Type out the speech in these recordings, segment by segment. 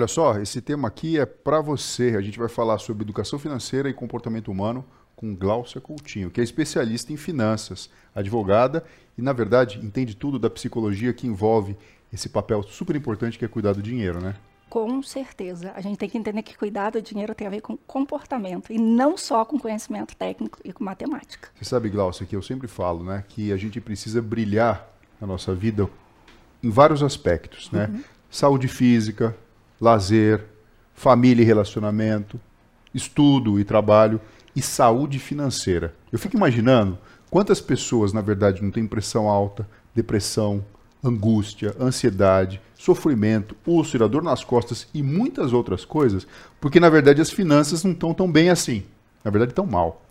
Olha só, esse tema aqui é para você. A gente vai falar sobre educação financeira e comportamento humano com Glaucia Coutinho, que é especialista em finanças, advogada e, na verdade, entende tudo da psicologia que envolve esse papel super importante que é cuidar do dinheiro, né? Com certeza. A gente tem que entender que cuidar do dinheiro tem a ver com comportamento e não só com conhecimento técnico e com matemática. Você sabe, Glaucia, que eu sempre falo, né, que a gente precisa brilhar na nossa vida em vários aspectos, né? Uhum. Saúde física, lazer, família e relacionamento, estudo e trabalho e saúde financeira. Eu fico imaginando quantas pessoas, na verdade, não têm pressão alta, depressão, angústia, ansiedade, sofrimento, úlcera, dor nas costas e muitas outras coisas, porque na verdade as finanças não estão tão bem assim. Na verdade, estão mal.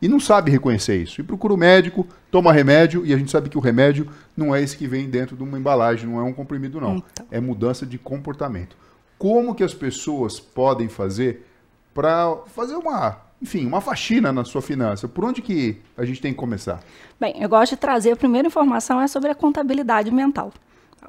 E não sabe reconhecer isso. E procura o médico, toma remédio, e a gente sabe que o remédio não é esse que vem dentro de uma embalagem, não é um comprimido, não. Então. É mudança de comportamento. Como que as pessoas podem fazer para fazer uma enfim, uma faxina na sua finança. Por onde que a gente tem que começar? Bem, eu gosto de trazer a primeira informação é sobre a contabilidade mental.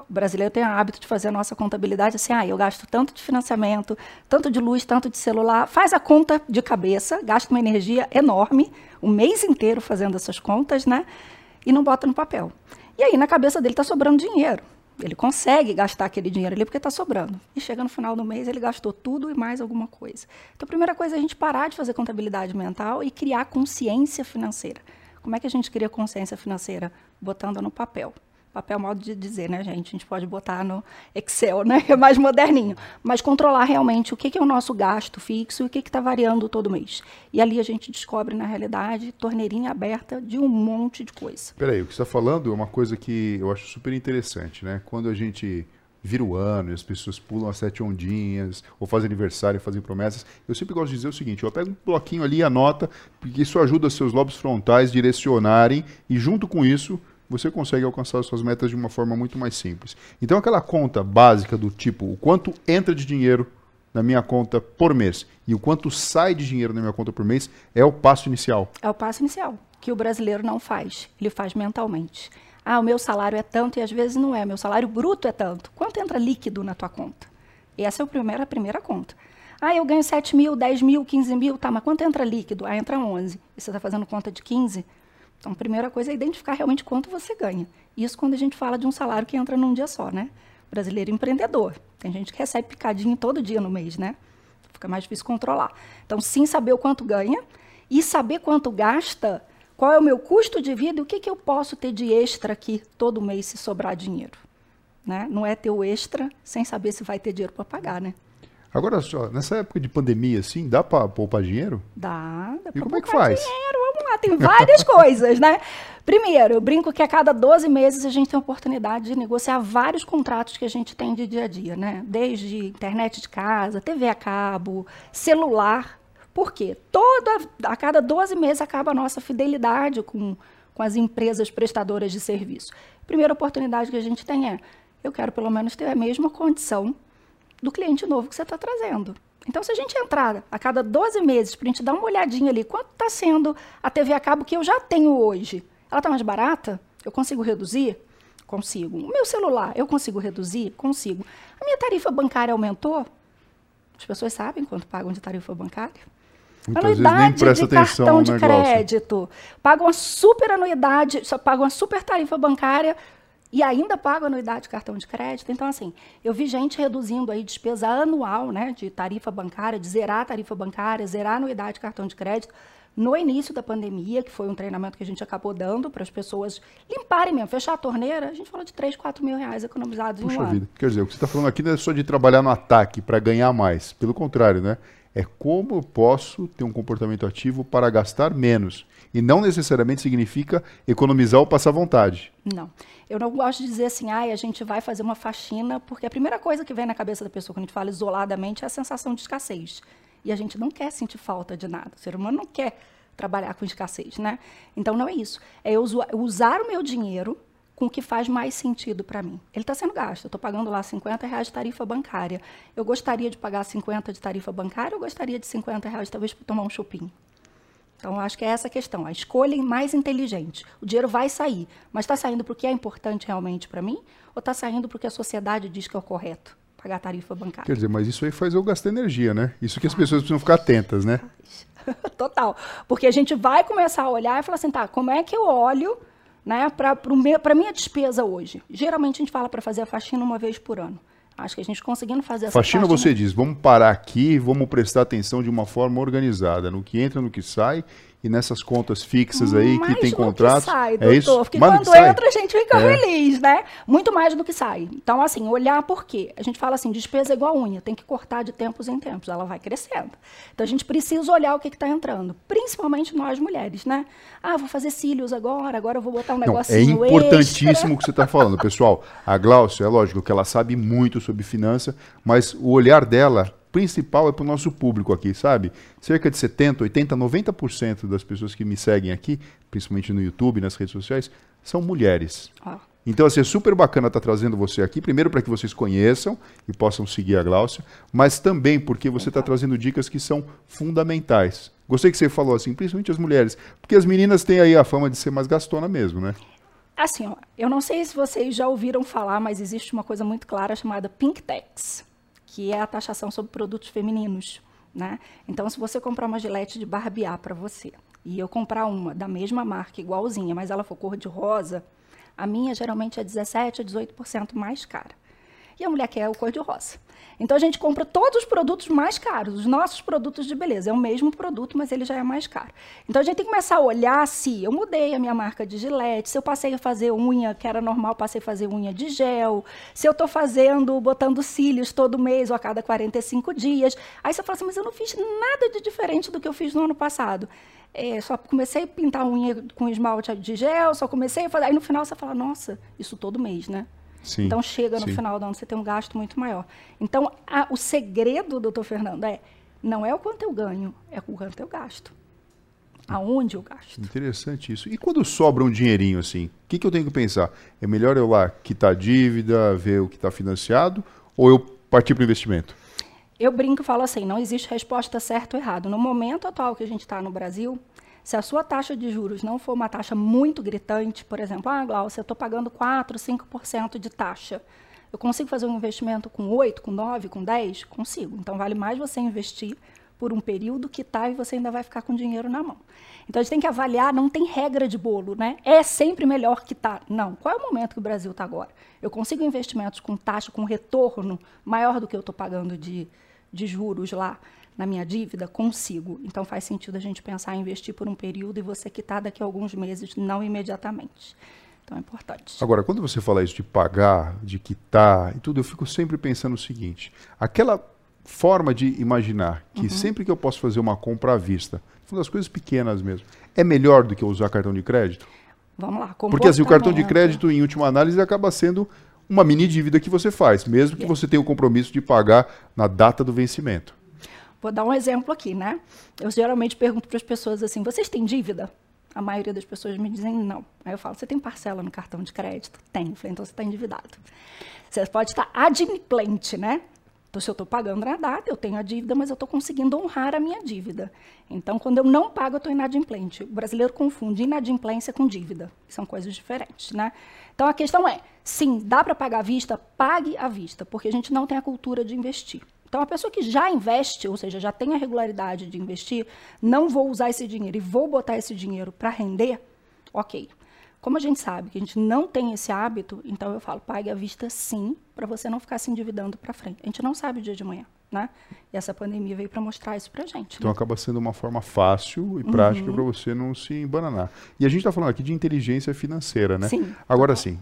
O brasileiro tem o hábito de fazer a nossa contabilidade assim, ah, eu gasto tanto de financiamento, tanto de luz, tanto de celular. Faz a conta de cabeça, gasta uma energia enorme, o mês inteiro fazendo essas contas, né? E não bota no papel. E aí, na cabeça dele está sobrando dinheiro. Ele consegue gastar aquele dinheiro ali porque está sobrando. E chega no final do mês, ele gastou tudo e mais alguma coisa. Então, a primeira coisa é a gente parar de fazer contabilidade mental e criar consciência financeira. Como é que a gente cria consciência financeira? Botando no papel papel modo de dizer, né, gente? A gente pode botar no Excel, né? É mais moderninho. Mas controlar realmente o que, é o nosso gasto fixo e o que está variando todo mês. E ali a gente descobre, na realidade, torneirinha aberta de um monte de coisa. Peraí, o que você está falando é uma coisa que eu acho super interessante, né? Quando a gente vira o ano e as pessoas pulam as sete ondinhas, ou fazem aniversário, fazem promessas. Eu sempre gosto de dizer o seguinte: eu pego um bloquinho ali e anota, porque isso ajuda seus lobos frontais direcionarem, e junto com isso você consegue alcançar as suas metas de uma forma muito mais simples. Então, aquela conta básica do tipo o quanto entra de dinheiro na minha conta por mês e o quanto sai de dinheiro na minha conta por mês é o passo inicial. É o passo inicial, que o brasileiro não faz, ele faz mentalmente. Ah, o meu salário é tanto e às vezes não é, meu salário bruto é tanto. Quanto entra líquido na tua conta? Essa é a primeira, a primeira conta. Ah, eu ganho 7 mil, 10 mil, 15 mil, tá, mas quanto entra líquido? Ah, entra 11. E você está fazendo conta de 15? Então, a primeira coisa é identificar realmente quanto você ganha. Isso quando a gente fala de um salário que entra num dia só, né? Brasileiro empreendedor. Tem gente que recebe picadinho todo dia no mês, né? Fica mais difícil controlar. Então, sim, saber o quanto ganha e saber quanto gasta, qual é o meu custo de vida e o que, que eu posso ter de extra aqui todo mês se sobrar dinheiro. Né? Não é ter o extra sem saber se vai ter dinheiro para pagar, né? Agora só, nessa época de pandemia, assim, dá para poupar dinheiro? Dá, dá E como é tem várias coisas, né? Primeiro, eu brinco que a cada 12 meses a gente tem a oportunidade de negociar vários contratos que a gente tem de dia a dia, né? Desde internet de casa, TV a cabo, celular. Por quê? Toda, a cada 12 meses acaba a nossa fidelidade com, com as empresas prestadoras de serviço. Primeira oportunidade que a gente tem é, eu quero pelo menos ter a mesma condição do cliente novo que você está trazendo. Então, se a gente entrar a cada 12 meses para a gente dar uma olhadinha ali, quanto está sendo a TV a cabo que eu já tenho hoje? Ela está mais barata? Eu consigo reduzir? Consigo. O meu celular, eu consigo reduzir? Consigo. A minha tarifa bancária aumentou? As pessoas sabem quanto pagam de tarifa bancária? Muitas anuidade de cartão de crédito. Pagam uma super anuidade, pagam uma super tarifa bancária e ainda paga anuidade de cartão de crédito. Então, assim, eu vi gente reduzindo aí despesa anual, né, de tarifa bancária, de zerar a tarifa bancária, zerar a anuidade de cartão de crédito, no início da pandemia, que foi um treinamento que a gente acabou dando para as pessoas limparem mesmo, fechar a torneira, a gente falou de 3, 4 mil reais economizados Puxa em um vida. ano. Quer dizer, o que você está falando aqui não é só de trabalhar no ataque para ganhar mais. Pelo contrário, né? É como eu posso ter um comportamento ativo para gastar menos. E não necessariamente significa economizar ou passar vontade. Não. Eu não gosto de dizer assim, ah, a gente vai fazer uma faxina, porque a primeira coisa que vem na cabeça da pessoa quando a gente fala isoladamente é a sensação de escassez. E a gente não quer sentir falta de nada. O ser humano não quer trabalhar com escassez, né? Então não é isso. É eu usar o meu dinheiro com o que faz mais sentido para mim. Ele está sendo gasto. Eu estou pagando lá 50 reais de tarifa bancária. Eu gostaria de pagar 50 de tarifa bancária ou gostaria de 50 reais talvez para tomar um chupim? Então, acho que é essa a questão. A escolha mais inteligente. O dinheiro vai sair, mas está saindo porque é importante realmente para mim? Ou está saindo porque a sociedade diz que é o correto? pagar tarifa bancária. Quer dizer, mas isso aí faz eu gastar energia, né? Isso que as pessoas precisam ficar atentas, né? Total. Porque a gente vai começar a olhar e falar assim, tá, como é que eu olho né, para a minha despesa hoje? Geralmente a gente fala para fazer a faxina uma vez por ano. Acho que a gente conseguindo fazer essa faxina, faxina, você diz, vamos parar aqui, vamos prestar atenção de uma forma organizada, no que entra, no que sai, e nessas contas fixas aí mais que tem contratos. Que sai, é isso? Porque mais quando entra a gente fica é. feliz, né? Muito mais do que sai. Então, assim, olhar por quê? A gente fala assim, despesa é igual unha, tem que cortar de tempos em tempos, ela vai crescendo. Então a gente precisa olhar o que está entrando, principalmente nós mulheres, né? Ah, vou fazer cílios agora, agora eu vou botar um negocinho Não, É importantíssimo o que você está falando, pessoal. A Glaucia, é lógico que ela sabe muito sobre finança, mas o olhar dela principal é para o nosso público aqui, sabe? Cerca de 70, 80, 90% das pessoas que me seguem aqui, principalmente no YouTube, nas redes sociais, são mulheres. Ah. Então, assim, é super bacana estar tá trazendo você aqui, primeiro para que vocês conheçam e possam seguir a Gláucia, mas também porque você está trazendo dicas que são fundamentais. Gostei que você falou assim, principalmente as mulheres, porque as meninas têm aí a fama de ser mais gastona mesmo, né? Assim, ó, eu não sei se vocês já ouviram falar, mas existe uma coisa muito clara chamada Pink Tax que é a taxação sobre produtos femininos. Né? Então, se você comprar uma gilete de barbear para você e eu comprar uma da mesma marca, igualzinha, mas ela for cor de rosa, a minha geralmente é 17 a 18% mais cara e a mulher quer o cor-de-rosa. Então a gente compra todos os produtos mais caros, os nossos produtos de beleza. É o mesmo produto, mas ele já é mais caro. Então a gente tem que começar a olhar se eu mudei a minha marca de gilete, se eu passei a fazer unha, que era normal, passei a fazer unha de gel, se eu estou fazendo, botando cílios todo mês ou a cada 45 dias. Aí você fala assim, mas eu não fiz nada de diferente do que eu fiz no ano passado. É, só comecei a pintar unha com esmalte de gel, só comecei a fazer. Aí no final você fala, nossa, isso todo mês, né? Sim, então chega no sim. final do ano, você tem um gasto muito maior. Então, a, o segredo, doutor Fernando, é não é o quanto eu ganho, é o quanto eu gasto. Aonde eu gasto. Interessante isso. E quando sobra um dinheirinho assim, o que, que eu tenho que pensar? É melhor eu lá quitar a dívida, ver o que está financiado, ou eu partir para o investimento? Eu brinco e falo assim, não existe resposta certa ou errada. No momento atual que a gente está no Brasil, se a sua taxa de juros não for uma taxa muito gritante, por exemplo, ah, Glaucia, eu estou pagando 4, 5% de taxa. Eu consigo fazer um investimento com 8, com 9, com 10? Consigo. Então, vale mais você investir por um período que tá e você ainda vai ficar com dinheiro na mão. Então, a gente tem que avaliar, não tem regra de bolo, né? É sempre melhor que tá. Não. Qual é o momento que o Brasil está agora? Eu consigo investimentos com taxa, com retorno maior do que eu estou pagando de, de juros lá na minha dívida? Consigo. Então faz sentido a gente pensar em investir por um período e você quitar daqui a alguns meses, não imediatamente. Então é importante. Agora, quando você fala isso de pagar, de quitar e tudo, eu fico sempre pensando o seguinte: aquela forma de imaginar que uhum. sempre que eu posso fazer uma compra à vista, uma das coisas pequenas mesmo, é melhor do que usar cartão de crédito? Vamos lá. Porque assim, o cartão de crédito, em última análise, acaba sendo uma mini dívida que você faz, mesmo que você tenha o compromisso de pagar na data do vencimento. Vou dar um exemplo aqui, né? Eu geralmente pergunto para as pessoas assim: vocês têm dívida? A maioria das pessoas me dizem não. Aí eu falo: você tem parcela no cartão de crédito? Tenho. falei, então você está endividado. Você pode estar adimplente, né? Então, se eu estou pagando na data, eu tenho a dívida, mas eu estou conseguindo honrar a minha dívida. Então, quando eu não pago, eu estou inadimplente. O brasileiro confunde inadimplência com dívida. São coisas diferentes, né? Então, a questão é, sim, dá para pagar à vista? Pague à vista, porque a gente não tem a cultura de investir. Então, a pessoa que já investe, ou seja, já tem a regularidade de investir, não vou usar esse dinheiro e vou botar esse dinheiro para render, ok. Como a gente sabe que a gente não tem esse hábito, então eu falo, pague à vista sim, para você não ficar se endividando para frente. A gente não sabe o dia de manhã, né? E essa pandemia veio para mostrar isso para gente. Então né? acaba sendo uma forma fácil e prática uhum. para você não se embananar. E a gente está falando aqui de inteligência financeira, né? Sim. Agora sim,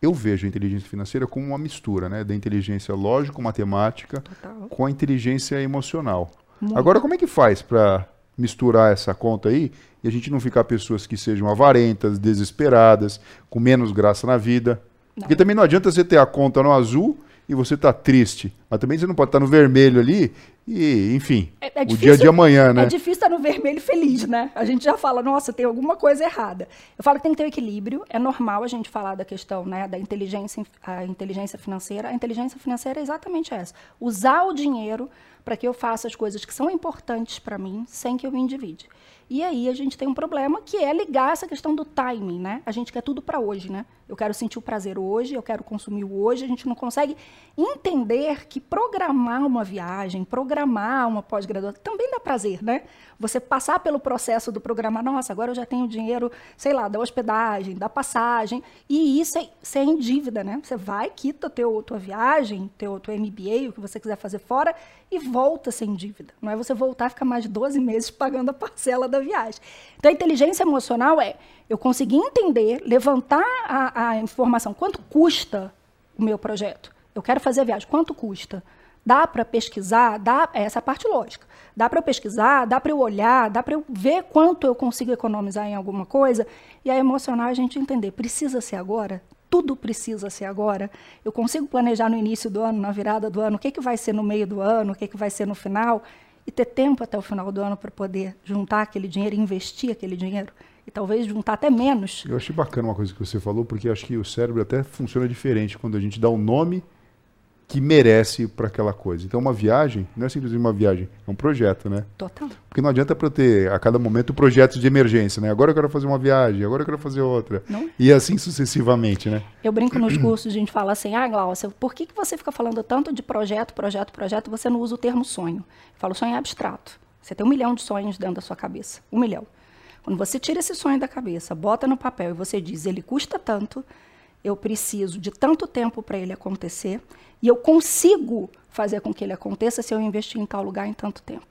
eu vejo a inteligência financeira como uma mistura, né, da inteligência lógico-matemática com a inteligência emocional. Muito. Agora, como é que faz para misturar essa conta aí e a gente não ficar pessoas que sejam avarentas, desesperadas, com menos graça na vida? Não. Porque também não adianta você ter a conta no azul e você tá triste, mas também você não pode estar tá no vermelho ali E, enfim, É- é o difícil- dia de amanhã, né? É difícil estar no vermelho feliz, né? A gente já fala, nossa, tem alguma coisa errada. Eu falo que tem que ter um equilíbrio. É normal a gente falar da questão né, da inteligência, a inteligência financeira. A inteligência financeira é exatamente essa. Usar o dinheiro para que eu faça as coisas que são importantes para mim sem que eu me endivide. E aí a gente tem um problema que é ligar essa questão do timing, né? A gente quer tudo para hoje, né? Eu quero sentir o prazer hoje, eu quero consumir o hoje. A gente não consegue entender que programar uma viagem, programar uma pós-graduação, também dá prazer, né? Você passar pelo processo do programar, nossa, agora eu já tenho dinheiro, sei lá, da hospedagem, da passagem, e isso é sem dívida, né? Você vai, quita teu, tua viagem, teu, teu MBA, o que você quiser fazer fora, e volta sem dívida. Não é você voltar e ficar mais de 12 meses pagando a parcela da viagem. Então, a inteligência emocional é eu conseguir entender, levantar a, a informação, quanto custa o meu projeto? Eu quero fazer a viagem, quanto custa? Dá para pesquisar? Dá, essa é a parte lógica. Dá para eu pesquisar, dá para eu olhar, dá para eu ver quanto eu consigo economizar em alguma coisa. E a emocional a gente entender, precisa ser agora? Tudo precisa ser agora. Eu consigo planejar no início do ano, na virada do ano, o que, que vai ser no meio do ano, o que, que vai ser no final, e ter tempo até o final do ano para poder juntar aquele dinheiro, investir aquele dinheiro, e talvez juntar até menos. Eu achei bacana uma coisa que você falou, porque acho que o cérebro até funciona diferente quando a gente dá um nome que merece para aquela coisa. Então, uma viagem não é simplesmente uma viagem, é um projeto, né? Total. Porque não adianta para eu ter a cada momento projetos de emergência, né? Agora eu quero fazer uma viagem, agora eu quero fazer outra. Não. E assim sucessivamente, né? Eu brinco nos cursos, a gente fala assim, ah, Glaucia, por que, que você fica falando tanto de projeto, projeto, projeto, você não usa o termo sonho? Eu falo, sonho é abstrato. Você tem um milhão de sonhos dentro da sua cabeça. Um milhão. Quando você tira esse sonho da cabeça, bota no papel e você diz, ele custa tanto, eu preciso de tanto tempo para ele acontecer, e eu consigo fazer com que ele aconteça se eu investir em tal lugar em tanto tempo.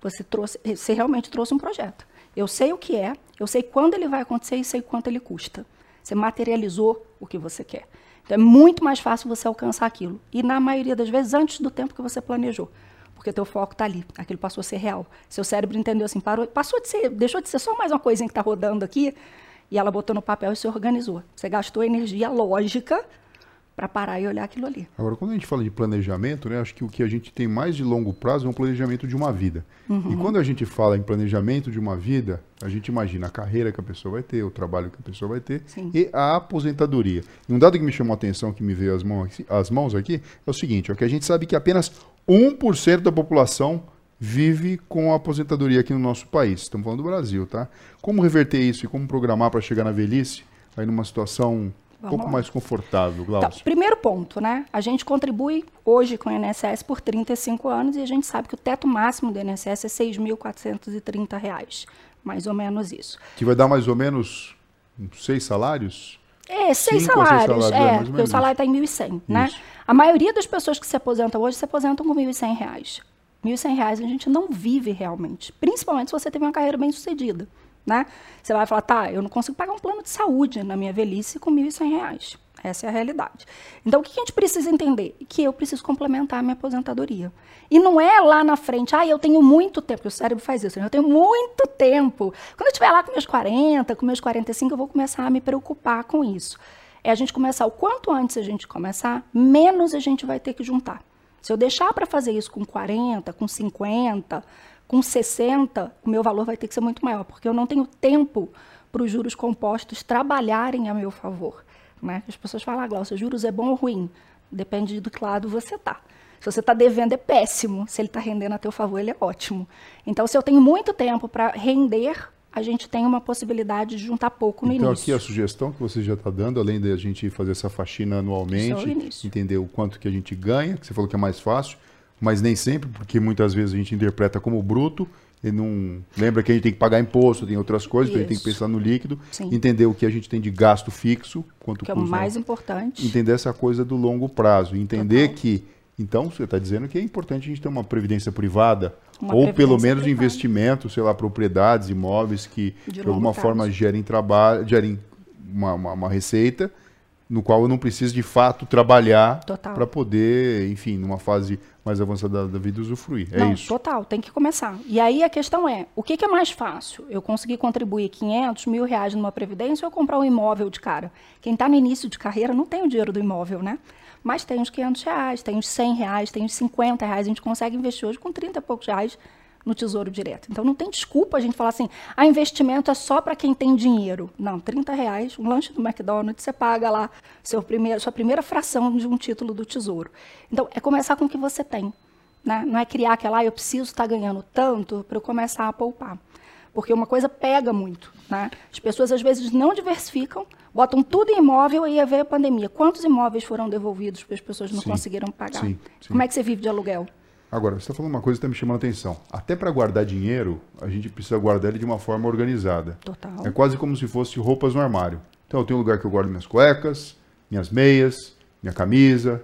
Você trouxe, você realmente trouxe um projeto. Eu sei o que é, eu sei quando ele vai acontecer e sei quanto ele custa. Você materializou o que você quer. Então é muito mais fácil você alcançar aquilo. E na maioria das vezes antes do tempo que você planejou. Porque teu foco está ali, aquilo passou a ser real. Seu cérebro entendeu assim, parou, passou de ser, deixou de ser só mais uma coisinha que está rodando aqui, e ela botou no papel e se organizou. Você gastou energia lógica para parar e olhar aquilo ali. Agora, quando a gente fala de planejamento, né, acho que o que a gente tem mais de longo prazo é um planejamento de uma vida. Uhum. E quando a gente fala em planejamento de uma vida, a gente imagina a carreira que a pessoa vai ter, o trabalho que a pessoa vai ter Sim. e a aposentadoria. E um dado que me chamou a atenção, que me veio às mãos, mãos aqui, é o seguinte, ó, que a gente sabe que apenas 1% da população vive com a aposentadoria aqui no nosso país. Estamos falando do Brasil, tá? Como reverter isso e como programar para chegar na velhice, aí numa situação um Vamos pouco lá. mais confortável, Então, Glaucio? primeiro ponto, né? A gente contribui hoje com o INSS por 35 anos e a gente sabe que o teto máximo do INSS é 6.430 reais, mais ou menos isso. Que vai dar mais ou menos uns seis salários? É, seis Cinco salários, salários, é, é, porque o salário está em 1.100, né? A maioria das pessoas que se aposentam hoje se aposentam com 1.100 reais. 1.100 reais a gente não vive realmente, principalmente se você teve uma carreira bem sucedida, né? Você vai falar, tá, eu não consigo pagar um plano de saúde na minha velhice com 1.100 reais. Essa é a realidade. Então, o que a gente precisa entender? Que eu preciso complementar a minha aposentadoria. E não é lá na frente, ah, eu tenho muito tempo, porque o cérebro faz isso, né? eu tenho muito tempo. Quando eu estiver lá com meus 40, com meus 45, eu vou começar a me preocupar com isso. É a gente começar, o quanto antes a gente começar, menos a gente vai ter que juntar. Se eu deixar para fazer isso com 40, com 50, com 60, o meu valor vai ter que ser muito maior, porque eu não tenho tempo para os juros compostos trabalharem a meu favor. Né? As pessoas falam, ah, Glaucia, juros é bom ou ruim? Depende do que lado você está. Se você está devendo, é péssimo. Se ele está rendendo a teu favor, ele é ótimo. Então, se eu tenho muito tempo para render, a gente tem uma possibilidade de juntar pouco no Então, início. aqui a sugestão que você já está dando, além de a gente fazer essa faxina anualmente, é o entender o quanto que a gente ganha, que você falou que é mais fácil, mas nem sempre, porque muitas vezes a gente interpreta como bruto e não lembra que a gente tem que pagar imposto, tem outras coisas, então a gente tem que pensar no líquido, Sim. entender o que a gente tem de gasto fixo, quanto que é o custa, mais importante. entender essa coisa do longo prazo, entender Total. que então você está dizendo que é importante a gente ter uma previdência privada Uma ou pelo previdência menos privada. investimento, sei lá, propriedades, imóveis que De de, alguma prazo. forma gerem trabalho, gerem uma, uma, uma receita no qual eu não preciso de fato trabalhar para poder, enfim, numa fase mais avançada da, da vida usufruir. É Não, isso. total, tem que começar. E aí a questão é, o que, que é mais fácil? Eu conseguir contribuir 500 mil reais numa previdência ou comprar um imóvel de cara? Quem está no início de carreira não tem o dinheiro do imóvel, né? Mas tem os 500 reais, tem os 100 reais, tem os 50 reais. A gente consegue investir hoje com 30 e poucos reais no Tesouro Direto. Então não tem desculpa a gente falar assim, a ah, investimento é só para quem tem dinheiro. Não, 30 reais, um lanche do McDonald's, você paga lá seu primeiro, sua primeira fração de um título do Tesouro. Então é começar com o que você tem. Né? Não é criar aquela, ah, eu preciso estar tá ganhando tanto para eu começar a poupar. Porque uma coisa pega muito. Né? As pessoas às vezes não diversificam, botam tudo em imóvel e aí veio a pandemia. Quantos imóveis foram devolvidos porque as pessoas não sim, conseguiram pagar? Sim, sim. Como é que você vive de aluguel? Agora, você está falando uma coisa que está me chamando a atenção. Até para guardar dinheiro, a gente precisa guardar ele de uma forma organizada. Total. É quase como se fosse roupas no armário. Então, eu tenho um lugar que eu guardo minhas cuecas, minhas meias, minha camisa,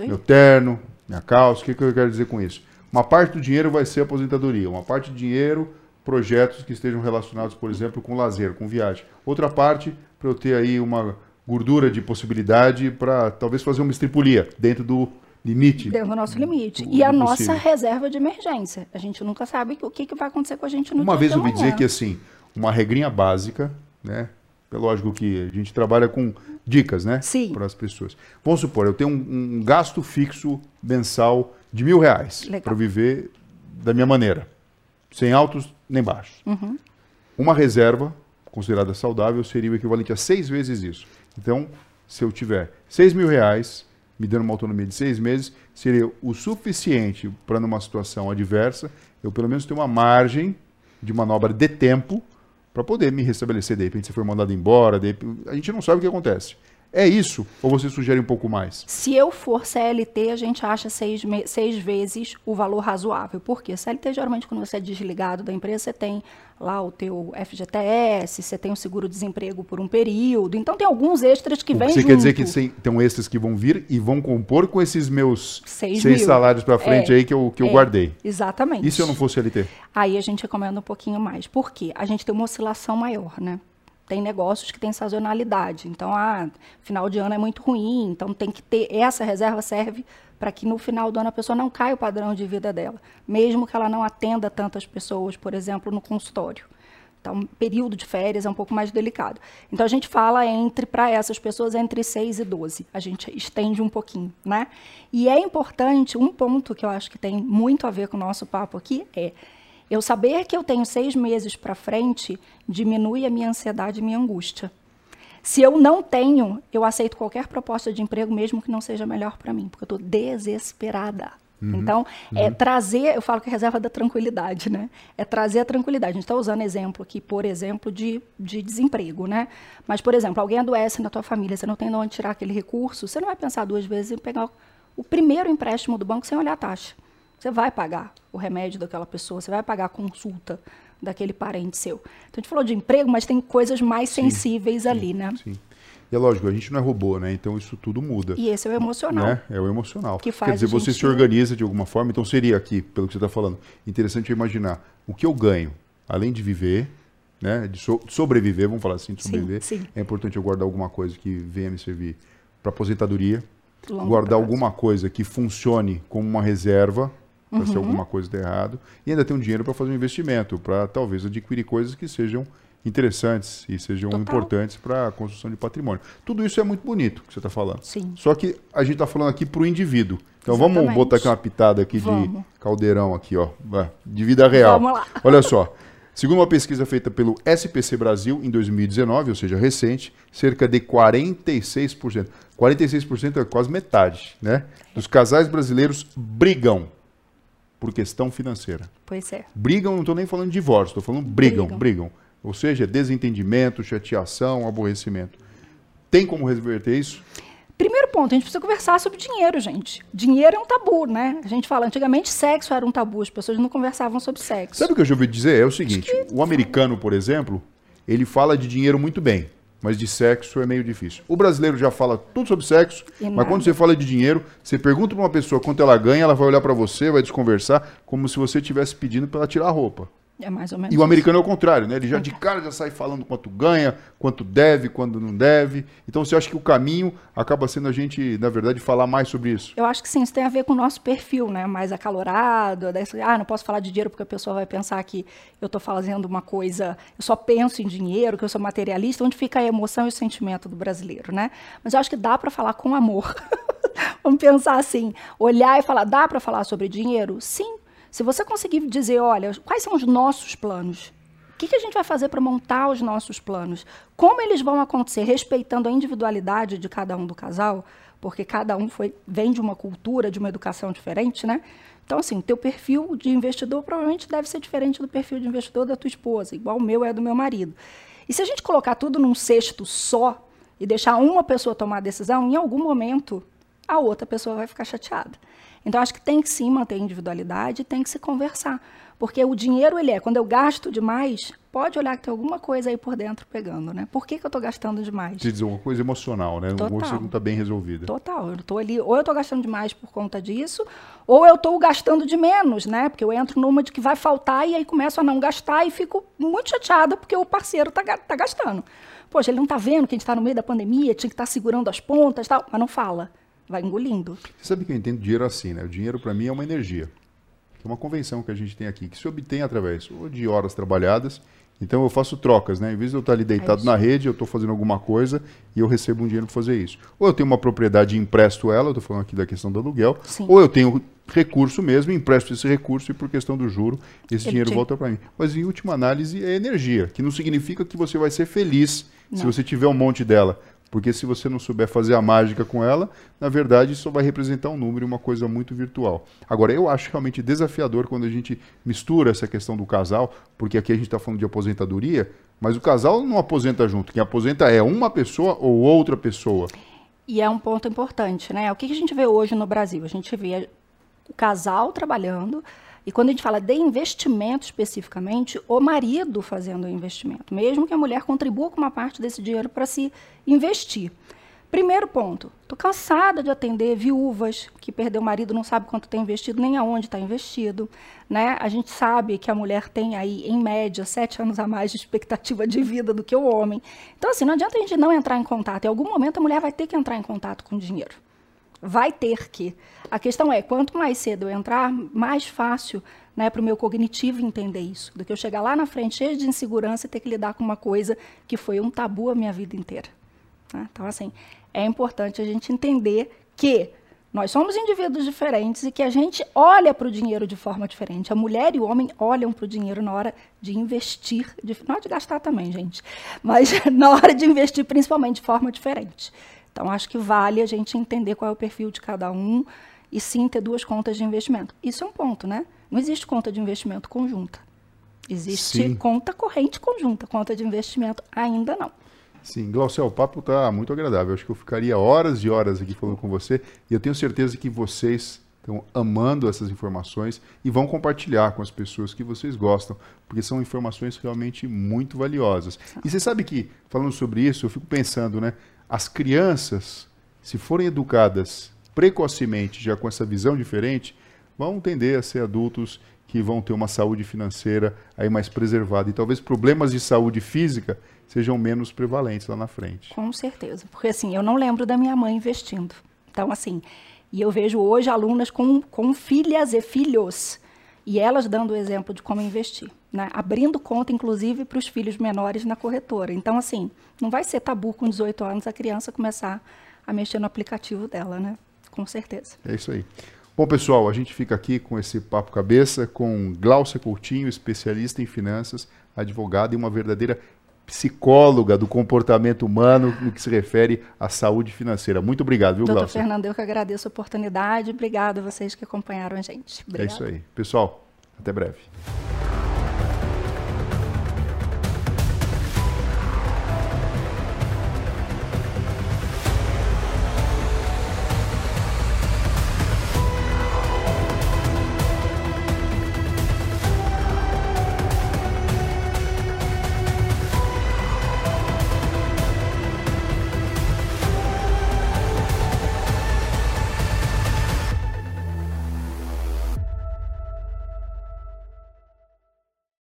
meu terno, minha calça. O que, que eu quero dizer com isso? Uma parte do dinheiro vai ser aposentadoria, uma parte do dinheiro, projetos que estejam relacionados, por exemplo, com lazer, com viagem. Outra parte, para eu ter aí uma gordura de possibilidade para talvez fazer uma estripulia dentro do limite. Dentro do nosso limite. e a nossa reserva de emergência. A gente nunca sabe o que, que vai acontecer com a gente no Uma vez eu ouvi dizer que, assim, uma regrinha básica, né? É lógico que a gente trabalha com dicas, né? Sim. Para as pessoas. Vamos supor, eu tenho um, um gasto fixo mensal de mil reais para viver da minha maneira, sem altos nem baixos. Uhum. Uma reserva considerada saudável seria o equivalente a seis vezes isso. Então, se eu tiver seis mil reais me dando uma autonomia de seis meses, seria o suficiente para, numa situação adversa, eu pelo menos ter uma margem de manobra de tempo para poder me restabelecer. De repente, se for mandado embora, repente, a gente não sabe o que acontece. É isso? Ou você sugere um pouco mais? Se eu for CLT, a gente acha seis, seis vezes o valor razoável. Por quê? CLT, geralmente, quando você é desligado da empresa, você tem lá o teu FGTS, você tem o seguro-desemprego por um período. Então, tem alguns extras que vêm Você junto. quer dizer que tem extras que vão vir e vão compor com esses meus seis, seis salários para frente é, aí que eu, que eu é, guardei? Exatamente. E se eu não fosse CLT? Aí a gente recomenda um pouquinho mais. Por quê? A gente tem uma oscilação maior, né? Tem negócios que têm sazonalidade. Então, ah, final de ano é muito ruim, então tem que ter essa reserva serve para que no final do ano a pessoa não caia o padrão de vida dela, mesmo que ela não atenda tantas pessoas, por exemplo, no consultório. Então, período de férias é um pouco mais delicado. Então, a gente fala entre, para essas pessoas, entre 6 e 12. A gente estende um pouquinho, né? E é importante, um ponto que eu acho que tem muito a ver com o nosso papo aqui é eu saber que eu tenho seis meses para frente diminui a minha ansiedade e minha angústia. Se eu não tenho, eu aceito qualquer proposta de emprego, mesmo que não seja melhor para mim, porque eu estou desesperada. Uhum, então, é uhum. é trazer, eu falo que é reserva da tranquilidade, né? É trazer a tranquilidade. A gente está usando exemplo aqui, por exemplo, de, de desemprego, né? Mas, por exemplo, alguém adoece na tua família, você não tem de onde tirar aquele recurso, você não vai pensar duas vezes em pegar o primeiro empréstimo do banco sem olhar a taxa. Você vai pagar o remédio daquela pessoa, você vai pagar a consulta daquele parente seu. Então a gente falou de emprego, mas tem coisas mais sim, sensíveis sim, ali, né? Sim. E é lógico, a gente não é robô, né? Então isso tudo muda. E esse é o emocional. Né? É o emocional. Que faz Quer dizer, você se organiza de alguma forma. Então seria aqui, pelo que você está falando, interessante imaginar o que eu ganho, além de viver, né? De so sobreviver, vamos falar assim, de sobreviver. Sim, sim. É importante eu guardar alguma coisa que venha me servir para aposentadoria, Longo guardar prazo. alguma coisa que funcione como uma reserva uhum. se alguma coisa der errado, e ainda tem um dinheiro para fazer um investimento, para talvez adquirir coisas que sejam interessantes e sejam Total. importantes para a construção de patrimônio. Tudo isso é muito bonito que você está falando. Sim. Só que a gente está falando aqui para o indivíduo. Então Exatamente. vamos botar aqui uma pitada aqui vamos. de caldeirão aqui, ó, de vida real. Vamos lá. Olha só. Segundo uma pesquisa feita pelo SPC Brasil em 2019, ou seja, recente, cerca de 46%. 46% é quase metade, né? Dos casais brasileiros brigam por questão financeira. Pois é. Brigam, não estou nem falando de divórcio, estou falando brigam, brigam, brigam. Ou seja, desentendimento, chateação, aborrecimento. Tem como reverter isso? Primeiro ponto, a gente precisa conversar sobre dinheiro, gente. Dinheiro é um tabu, né? A gente fala, antigamente sexo era um tabu, as pessoas não conversavam sobre sexo. Sabe o que eu já ouvi dizer? É o seguinte, que... o americano, por exemplo, ele fala de dinheiro muito bem mas de sexo é meio difícil. O brasileiro já fala tudo sobre sexo, e mas nada. quando você fala de dinheiro, você pergunta para uma pessoa quanto ela ganha, ela vai olhar para você, vai desconversar, como se você estivesse pedindo para ela tirar a roupa. É mais ou menos. E o americano é o contrário, né? Ele já de cara já sai falando quanto ganha, quanto deve, quando não deve. Então você acha que o caminho acaba sendo a gente, na verdade, falar mais sobre isso? Eu acho que sim, isso tem a ver com o nosso perfil, né? Mais acalorado, desse, ah, não posso falar de dinheiro porque a pessoa vai pensar que eu estou fazendo uma coisa, eu só penso em dinheiro, que eu sou materialista, onde fica a emoção e o sentimento do brasileiro, né? Mas eu acho que dá para falar com amor. Vamos pensar assim, olhar e falar, dá para falar sobre dinheiro? Sim. Se você conseguir dizer, olha, quais são os nossos planos? O que, que a gente vai fazer para montar os nossos planos? Como eles vão acontecer, respeitando a individualidade de cada um do casal? Porque cada um foi, vem de uma cultura, de uma educação diferente, né? Então, assim, teu perfil de investidor provavelmente deve ser diferente do perfil de investidor da tua esposa, igual o meu é do meu marido. E se a gente colocar tudo num cesto só e deixar uma pessoa tomar a decisão, em algum momento a outra pessoa vai ficar chateada. Então, acho que tem que sim manter a individualidade, tem que se conversar. Porque o dinheiro, ele é, quando eu gasto demais, pode olhar que tem alguma coisa aí por dentro pegando, né? Por que, que eu estou gastando demais? Te dizer uma coisa emocional, né? Total. Você não está bem resolvida. Total. Eu tô ali, ou eu estou gastando demais por conta disso, ou eu estou gastando de menos, né? Porque eu entro numa de que vai faltar e aí começo a não gastar e fico muito chateada porque o parceiro está tá gastando. Poxa, ele não está vendo que a gente está no meio da pandemia, tinha que estar tá segurando as pontas tal, mas não fala vai engolindo. Você sabe que eu entendo dinheiro assim, né? O dinheiro para mim é uma energia. É uma convenção que a gente tem aqui, que se obtém através de horas trabalhadas. Então eu faço trocas, né? Em vez de eu estar ali deitado é na rede, eu estou fazendo alguma coisa e eu recebo um dinheiro para fazer isso. Ou eu tenho uma propriedade e empresto ela, eu estou falando aqui da questão do aluguel, Sim. ou eu tenho recurso mesmo, empresto esse recurso e por questão do juro, esse dinheiro volta para mim. Mas em última análise é energia, que não significa que você vai ser feliz não. se você tiver um monte dela. Porque se você não souber fazer a mágica com ela, na verdade isso vai representar um número e uma coisa muito virtual. Agora, eu acho realmente desafiador quando a gente mistura essa questão do casal, porque aqui a gente está falando de aposentadoria, mas o casal não aposenta junto. Quem aposenta é uma pessoa ou outra pessoa. E é um ponto importante, né? O que a gente vê hoje no Brasil? A gente vê o casal trabalhando, e quando a gente fala de investimento especificamente, o marido fazendo o investimento, mesmo que a mulher contribua com uma parte desse dinheiro para se investir. Primeiro ponto, estou cansada de atender viúvas que perdeu o marido, não sabe quanto tem investido, nem aonde está investido. Né? A gente sabe que a mulher tem aí, em média, sete anos a mais de expectativa de vida do que o homem. Então, assim, não adianta a gente não entrar em contato. Em algum momento a mulher vai ter que entrar em contato com o dinheiro vai ter que. A questão é, quanto mais cedo eu entrar, mais fácil né, para o meu cognitivo entender isso, do que eu chegar lá na frente cheio de insegurança e ter que lidar com uma coisa que foi um tabu a minha vida inteira. Né? Então, assim, é importante a gente entender que nós somos indivíduos diferentes e que a gente olha para o dinheiro de forma diferente. A mulher e o homem olham para o dinheiro na hora de investir, de, não de gastar também, gente, mas na hora de investir principalmente de forma diferente. Então, acho que vale a gente entender qual é o perfil de cada um e sim ter duas contas de investimento. Isso é um ponto, né? Não existe conta de investimento conjunta. Existe sim. conta corrente conjunta, conta de investimento ainda não. Sim, Glaucel, o papo está muito agradável. Acho que eu ficaria horas e horas aqui falando com você e eu tenho certeza que vocês estão amando essas informações e vão compartilhar com as pessoas que vocês gostam, porque são informações realmente muito valiosas. E você sabe que, falando sobre isso, eu fico pensando, né? As crianças, se forem educadas precocemente, já com essa visão diferente, vão tender a ser adultos que vão ter uma saúde financeira aí mais preservada. E talvez problemas de saúde física sejam menos prevalentes lá na frente. Com certeza. Porque assim, eu não lembro da minha mãe investindo. Então, assim, e eu vejo hoje alunas com, com filhas e filhos, e elas dando o exemplo de como investir né, abrindo conta, inclusive, para os filhos menores na corretora. Então, assim, não vai ser tabu com 18 anos a criança começar a mexer no aplicativo dela, né? Com certeza. É isso aí. Bom, pessoal, a gente fica aqui com esse papo cabeça com Glaucia Coutinho, especialista em finanças, advogada e uma verdadeira psicóloga do comportamento humano no que se refere à saúde financeira. Muito obrigado, viu, Doutor Glaucia? Fernando, eu que agradeço a oportunidade. Obrigado a vocês que acompanharam a gente. Obrigado. É isso aí. Pessoal, até breve.